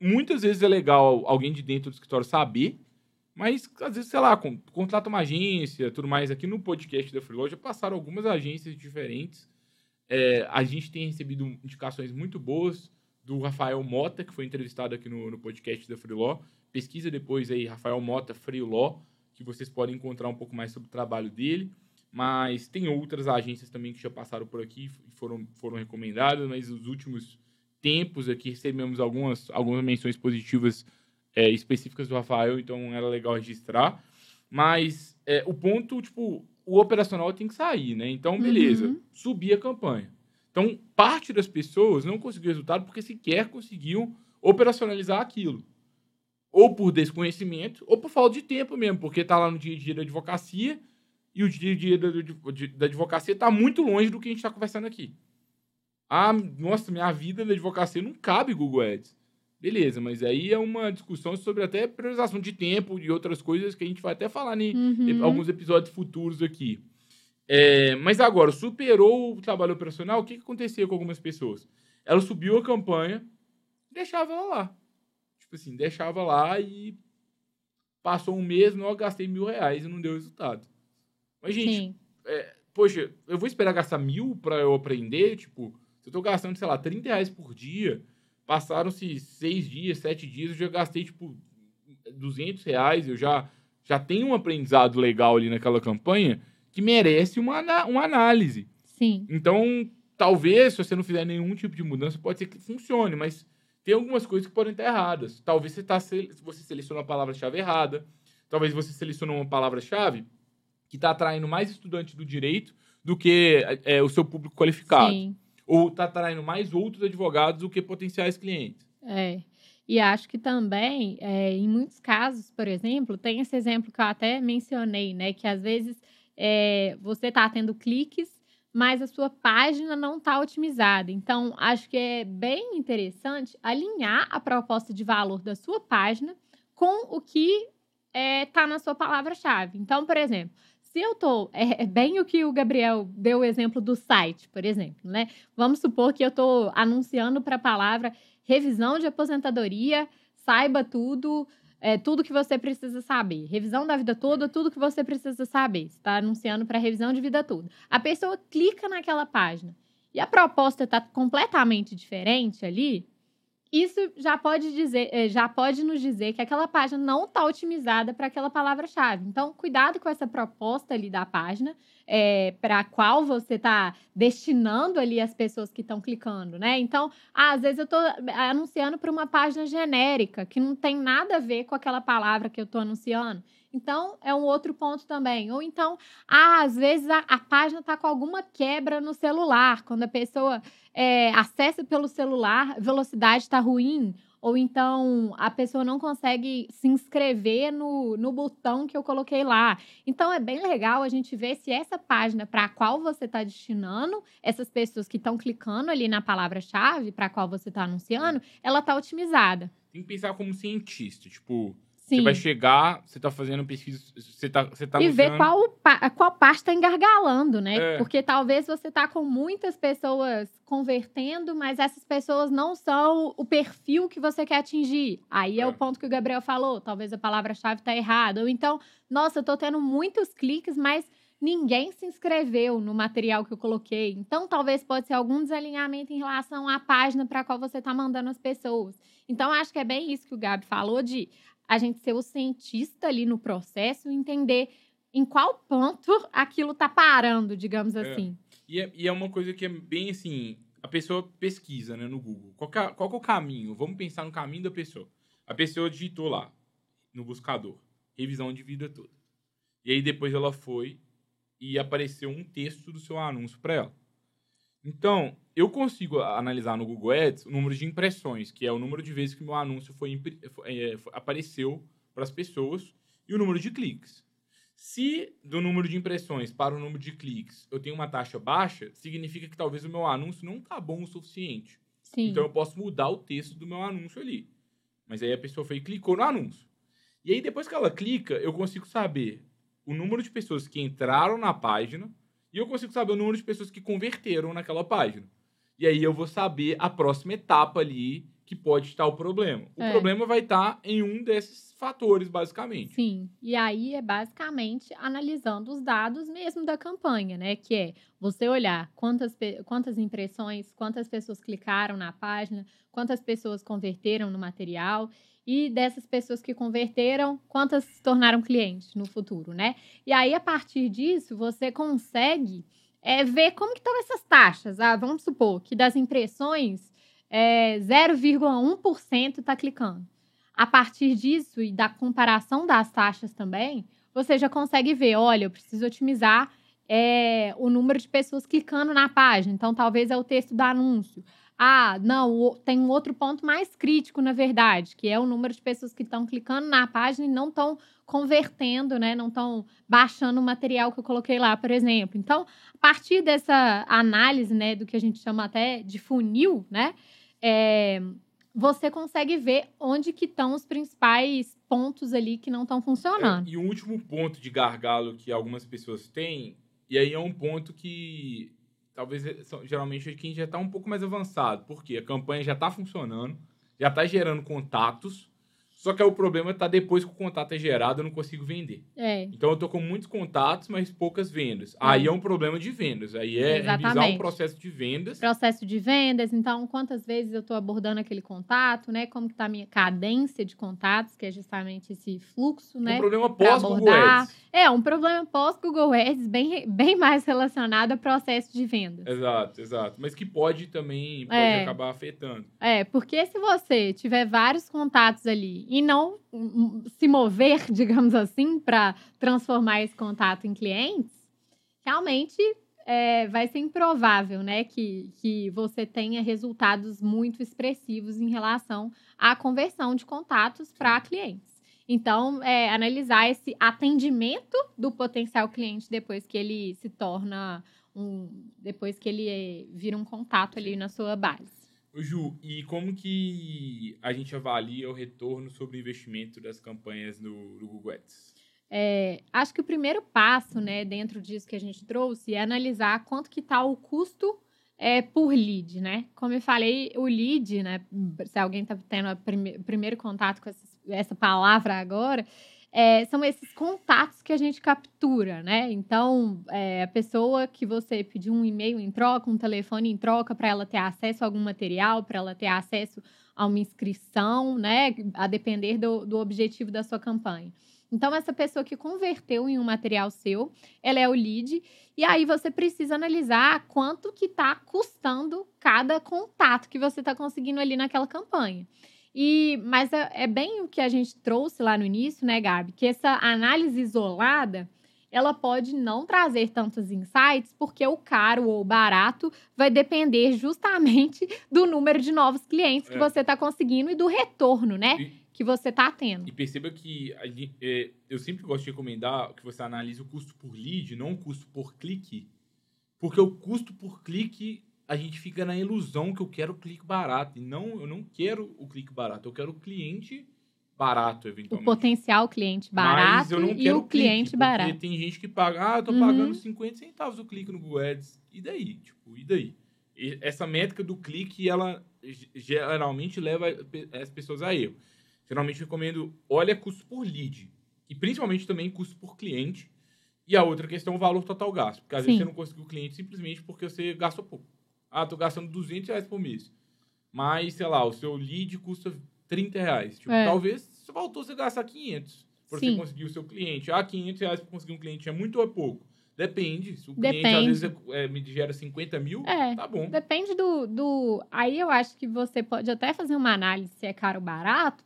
Muitas vezes é legal alguém de dentro do escritório saber, mas às vezes, sei lá, con- contrata uma agência, tudo mais. Aqui no podcast da Freelog já passaram algumas agências diferentes. É, a gente tem recebido indicações muito boas do Rafael Mota, que foi entrevistado aqui no, no podcast da Freeló. Pesquisa depois aí, Rafael Mota Freeló, que vocês podem encontrar um pouco mais sobre o trabalho dele. Mas tem outras agências também que já passaram por aqui e foram, foram recomendadas, mas nos últimos tempos aqui recebemos algumas, algumas menções positivas é, específicas do Rafael, então era legal registrar. Mas é, o ponto, tipo, o operacional tem que sair, né? Então, beleza, Uhum. subir a campanha. Então, parte das pessoas não conseguiu resultado porque sequer conseguiam operacionalizar aquilo. Ou por desconhecimento, ou por falta de tempo mesmo, porque tá lá no dia a dia da advocacia e o dia a dia da, da advocacia tá muito longe do que a gente está conversando aqui. Ah, nossa, minha vida na advocacia não cabe Google Ads. Beleza, mas aí é uma discussão sobre até priorização de tempo e outras coisas que a gente vai até falar em Uhum. alguns episódios futuros aqui. É, mas agora, superou o trabalho operacional, o que, que acontecia com algumas pessoas? Ela subiu a campanha, deixava ela lá. Tipo assim, deixava lá e Passou um mês, não, eu gastei mil reais e não deu resultado. Mas, gente, Sim. poxa, eu vou esperar gastar mil pra eu aprender? Tipo, se eu tô gastando, sei lá, 30 reais por dia, passaram-se seis dias, sete dias, eu já gastei, tipo, 200 reais, eu já, já tenho um aprendizado legal ali naquela campanha que merece uma, uma análise. Sim. Então, talvez, se você não fizer nenhum tipo de mudança, pode ser que funcione, mas tem algumas coisas que podem estar erradas. Talvez você, tá, você selecione a palavra-chave errada, talvez você selecione uma palavra-chave que está atraindo mais estudantes do direito do que é, o seu público qualificado. Sim. Ou está atraindo mais outros advogados do que potenciais clientes. É. E acho que também, é, em muitos casos, por exemplo, tem esse exemplo que eu até mencionei, né? Que às vezes é, você está tendo cliques, mas a sua página não está otimizada. Então, acho que é bem interessante alinhar a proposta de valor da sua página com o que está na sua palavra-chave. Então, por exemplo, se eu tô. É, é bem o que o Gabriel deu o exemplo do site, por exemplo, né? Vamos supor que eu estou anunciando para a palavra revisão de aposentadoria, saiba tudo, é, tudo que você precisa saber. Revisão da vida toda, tudo que você precisa saber. Você está anunciando para revisão de vida toda. A pessoa clica naquela página e a proposta está completamente diferente ali. Isso já pode dizer, eh, já pode nos dizer que aquela página não está otimizada para aquela palavra-chave. Então, cuidado com essa proposta ali da página, para a qual você está destinando ali as pessoas que estão clicando, né? Então, ah, às vezes eu estou anunciando para uma página genérica que não tem nada a ver com aquela palavra que eu estou anunciando. Então, é um outro ponto também. Ou então, ah, às vezes a, a página está com alguma quebra no celular. Quando a pessoa é, acessa pelo celular, a velocidade está ruim. Ou então a pessoa não consegue se inscrever no, no botão que eu coloquei lá. Então é bem legal a gente ver se essa página para a qual você está destinando, essas pessoas que estão clicando ali na palavra-chave para a qual você está anunciando, ela está otimizada. Tem que pensar como cientista. Tipo, Sim. você vai chegar, você está fazendo pesquisa, você está você tá e ver qual, qual parte está engargalando, né? É. Porque talvez você tá com muitas pessoas convertendo, mas essas pessoas não são o perfil que você quer atingir. Aí é, É. o ponto que o Gabriel falou. Talvez a palavra-chave tá errada. Ou então, nossa, eu tô tendo muitos cliques, mas ninguém se inscreveu no material que eu coloquei. Então, talvez pode ser algum desalinhamento em relação à página para qual você tá mandando as pessoas. Então, acho que é bem isso que o Gabi falou de a gente ser o cientista ali no processo e entender em qual ponto aquilo tá parando, digamos É. assim. E é, e é uma coisa que é bem assim, a pessoa pesquisa, né, no Google. Qual é, qual é o caminho? Vamos pensar no caminho da pessoa. A pessoa digitou lá, no buscador, revisão de vida toda. E aí depois ela foi e apareceu um texto do seu anúncio para ela. Então, eu consigo analisar no Google Ads o número de impressões, que é o número de vezes que meu anúncio foi, foi- é, apareceu para as pessoas, e o número de cliques. Se do número de impressões para o número de cliques eu tenho uma taxa baixa, significa que talvez o meu anúncio não tá bom o suficiente. Sim. Então eu posso mudar o texto do meu anúncio ali. Mas aí a pessoa foi e clicou no anúncio. E aí depois que ela clica, eu consigo saber o número de pessoas que entraram na página e eu consigo saber o número de pessoas que converteram naquela página. E aí eu vou saber a próxima etapa ali que pode estar o problema. O É. problema vai estar em um desses fatores, basicamente. Sim, e aí é basicamente analisando os dados mesmo da campanha, né? Que é você olhar quantas, quantas impressões, quantas pessoas clicaram na página, quantas pessoas converteram no material e dessas pessoas que converteram, quantas se tornaram clientes no futuro, né? E aí, a partir disso, você consegue é, ver como que estão essas taxas. Ah, vamos supor que das impressões, é, 0,1% está clicando. A partir disso e da comparação das taxas também, você já consegue ver, olha, eu preciso otimizar é, o número de pessoas clicando na página. Então, talvez é o texto do anúncio. Ah, não, tem um outro ponto mais crítico, na verdade, que é o número de pessoas que estão clicando na página e não estão convertendo, né? Não estão baixando o material que eu coloquei lá, por exemplo. Então, a partir dessa análise, né, do que a gente chama até de funil, né? é, você consegue ver onde que estão os principais pontos ali que não estão funcionando. É, e o último ponto de gargalo que algumas pessoas têm, e aí é um ponto que talvez é- são- geralmente é quem já está um pouco mais avançado, porque a campanha já está funcionando, já está gerando contatos, Só que aí o problema tá depois que o contato é gerado, eu não consigo vender. É. Então eu tô com muitos contatos, mas poucas vendas. Aí é um problema de vendas. Aí é revisar Exatamente. o processo de vendas. Processo de vendas, então quantas vezes eu estou abordando aquele contato, né? Como que tá a minha cadência de contatos, que é justamente esse fluxo, Um né? problema pra pós Google abordar. Ads. É, um problema pós-Google Ads bem, bem mais relacionado a processo de vendas. Exato, exato. Mas que pode também pode É. acabar afetando. É, porque se você tiver vários contatos ali e não hum, se mover, digamos assim, para transformar esse contato em clientes, realmente é, vai ser improvável, né, que, que você tenha resultados muito expressivos em relação à conversão de contatos para clientes. Então, é, analisar esse atendimento do potencial cliente depois que ele se torna um, depois que ele é, vira um contato ali na sua base. Ju, e como que a gente avalia o retorno sobre o investimento das campanhas no, no Google Ads? É, acho que o primeiro passo, né, dentro disso que a gente trouxe, é analisar quanto que está o custo é, por lead, né? Como eu falei, o lead, né? Se alguém está tendo o primeiro contato com essa, essa palavra agora, é, são esses contatos que a gente captura, né? Então, é, a pessoa que você pediu um e-mail em troca, um telefone em troca, para ela ter acesso a algum material, para ela ter acesso a uma inscrição, né? A depender do, do objetivo da sua campanha. Então, essa pessoa que converteu em um material seu, ela é o lead. E aí você precisa analisar quanto que está custando cada contato que você está conseguindo ali naquela campanha. E, mas é, é, bem o que a gente trouxe lá no início, né, Gabi? Que essa análise isolada, ela pode não trazer tantos insights, porque o caro ou barato vai depender justamente do número de novos clientes que É. você está conseguindo e do retorno, né? E- Que você está tendo. E perceba que gente- é, eu sempre gosto de recomendar que você analise o custo por lead, não o custo por clique. Porque o custo por clique, a gente fica na ilusão que eu quero o clique barato. E não, eu não quero o clique barato, eu quero o cliente barato, O eventualmente. potencial cliente barato e o cliente clique, barato. Porque tem gente que paga, ah, eu tô Uhum. pagando 50 centavos o clique no Google Ads. E daí? Tipo, e daí? E essa métrica do clique, ela ge- geralmente leva as pessoas a erro. Geralmente eu recomendo, olha custo por lead. E principalmente também custo por cliente. E a outra questão, o valor total gasto. Porque às vezes Sim. você não conseguiu o cliente simplesmente porque você gastou pouco. Ah, tô gastando 200 reais por mês. Mas, sei lá, o seu lead custa 30 reais. Tipo, É. talvez faltou você gastar 500 para você conseguir o seu cliente. Ah, 500 reais para conseguir um cliente é muito ou é pouco? Depende. Se o cliente Depende. às vezes é, me gera 50 mil, É. tá bom. Depende do, do. Aí eu acho que você pode até fazer uma análise se é caro ou barato,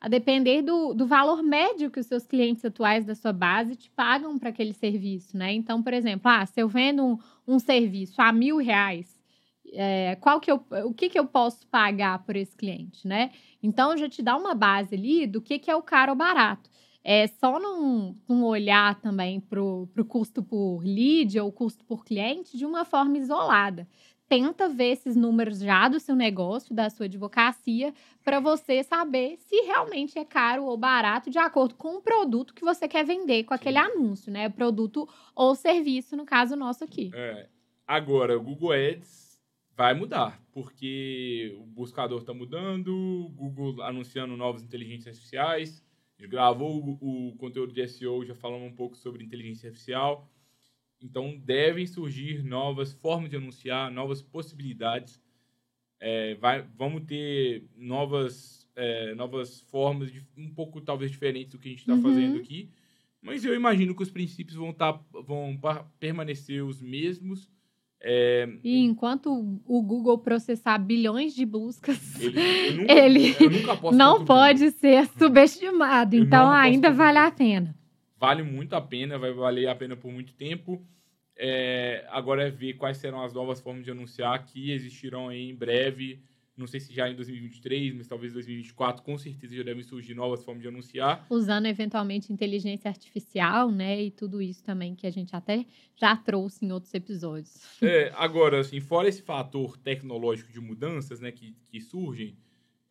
a depender do, do valor médio que os seus clientes atuais da sua base te pagam para aquele serviço, né? Então, por exemplo, ah, se eu vendo um, um serviço a mil reais, é, qual que eu, o que, que eu posso pagar por esse cliente, né? Então, já te dá uma base ali do que, que é o caro ou barato. É só não, olhar também para o custo por lead ou custo por cliente de uma forma isolada. Tenta ver esses números já do seu negócio, da sua advocacia, para você saber se realmente é caro ou barato de acordo com o produto que você quer vender com aquele anúncio, né? Produto ou serviço, no caso nosso aqui. É. Agora, o Google Ads vai mudar, porque o buscador está mudando, o Google anunciando novas inteligências artificiais. Gravou o, o conteúdo de SEO, já falamos um pouco sobre inteligência artificial. Então, devem surgir novas formas de anunciar, novas possibilidades. É, vai, vamos ter novas, é, novas formas, de, um pouco talvez diferentes do que a gente está Uhum. fazendo aqui. Mas eu imagino que os princípios vão, tá, vão permanecer os mesmos. É, E enquanto o Google processar bilhões de buscas, ele, eu nunca, Ele eu não pode ser subestimado. Eu Então, não ainda vale a pena. vale muito a pena, vai valer a pena por muito tempo. É, agora é ver quais serão as novas formas de anunciar que existirão aí em breve. Não sei se já em 2023, mas talvez 2024, com certeza já devem surgir novas formas de anunciar. Usando eventualmente inteligência artificial, né? E tudo isso também que a gente até já trouxe em outros episódios. É, agora, assim, fora esse fator tecnológico de mudanças né, que, que surgem,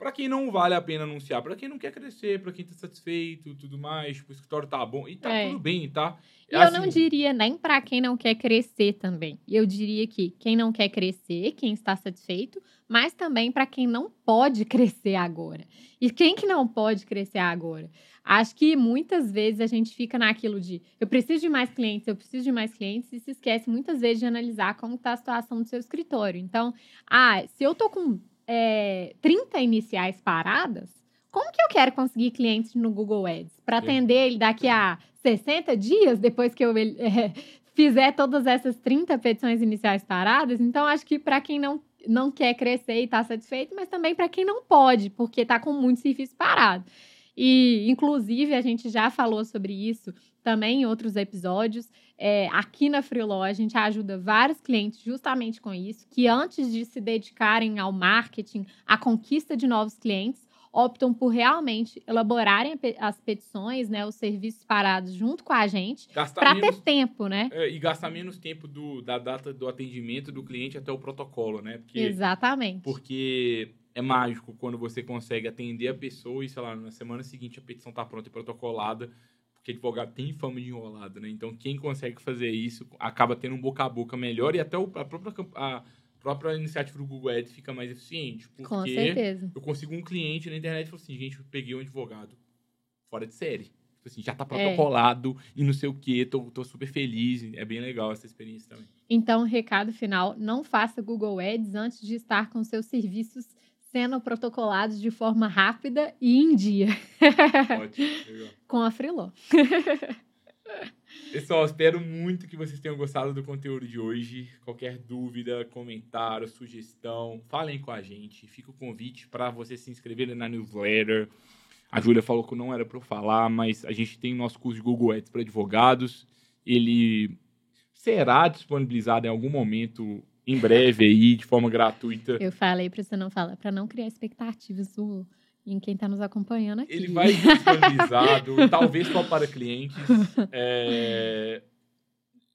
Pra quem não vale a pena anunciar, pra quem não quer crescer, pra quem tá satisfeito, tudo mais, tipo, o escritório tá bom, e tá É. tudo bem, tá? E É eu não assim, diria nem para quem não quer crescer também. Eu diria que quem não quer crescer, quem está satisfeito, mas também para quem não pode crescer agora. E quem que não pode crescer agora? Acho que muitas vezes a gente fica naquilo de eu preciso de mais clientes, eu preciso de mais clientes, e se esquece muitas vezes de analisar como está a situação do seu escritório. Então, ah, se eu tô com é, 30 iniciais paradas, como que eu quero conseguir clientes no Google Ads? Para atender ele daqui a 60 dias, depois que eu é, fizer todas essas 30 petições iniciais paradas? Então, acho que para quem não, não quer crescer e está satisfeito, mas também para quem não pode, porque está com muito serviço parado. E, inclusive, a gente já falou sobre isso também em outros episódios. É, aqui na Freeló, a gente ajuda vários clientes justamente com isso, que antes de se dedicarem ao marketing, à conquista de novos clientes, optam por realmente elaborarem as petições, né, os serviços parados junto com a gente, para ter tempo, né? é, e gastar menos tempo do, da data do atendimento do cliente até o protocolo, né? Porque, Exatamente. porque é mágico quando você consegue atender a pessoa e, sei lá, na semana seguinte a petição tá pronta e protocolada, porque advogado tem fama de enrolado, né? Então, quem consegue fazer isso acaba tendo um boca a boca melhor e até o- a própria, a própria iniciativa do Google Ads fica mais eficiente. Porque Com certeza. eu consigo um cliente na internet e falo assim, gente, eu peguei um advogado fora de série. Tipo assim, já tá É. protocolado e não sei o quê, tô, tô super feliz. É bem legal essa experiência também. Então, recado final: não faça Google Ads antes de estar com seus serviços sendo protocolados de forma rápida e em dia Ótimo, legal. com a Freeló. Pessoal, espero muito que vocês tenham gostado do conteúdo de hoje. Qualquer dúvida, comentário, sugestão, falem com a gente. Fica o convite para vocês se inscreverem na newsletter. A Júlia falou que não era para eu falar, mas a gente tem o nosso curso de Google Ads para advogados. Ele será disponibilizado em algum momento, em breve aí, de forma gratuita. Eu falei para você não falar, para não criar expectativas do- em quem está nos acompanhando aqui. Ele vai disponibilizado, talvez só para clientes, é,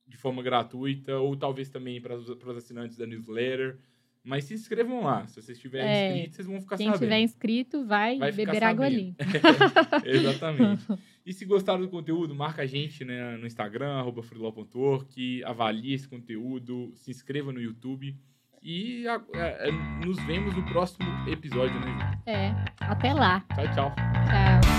de forma gratuita, ou talvez também para os, para os assinantes da newsletter. Mas se inscrevam lá. Se vocês estiverem É, inscritos, vocês vão ficar Quem sabendo. tiver inscrito vai, Vai beber água ali. Exatamente. E se gostaram do conteúdo, marca a gente né, no Instagram, arroba avalie esse conteúdo, se inscreva no YouTube. E a- é, é, nos vemos no próximo episódio, né? É, até lá. Tchau, tchau. Tchau.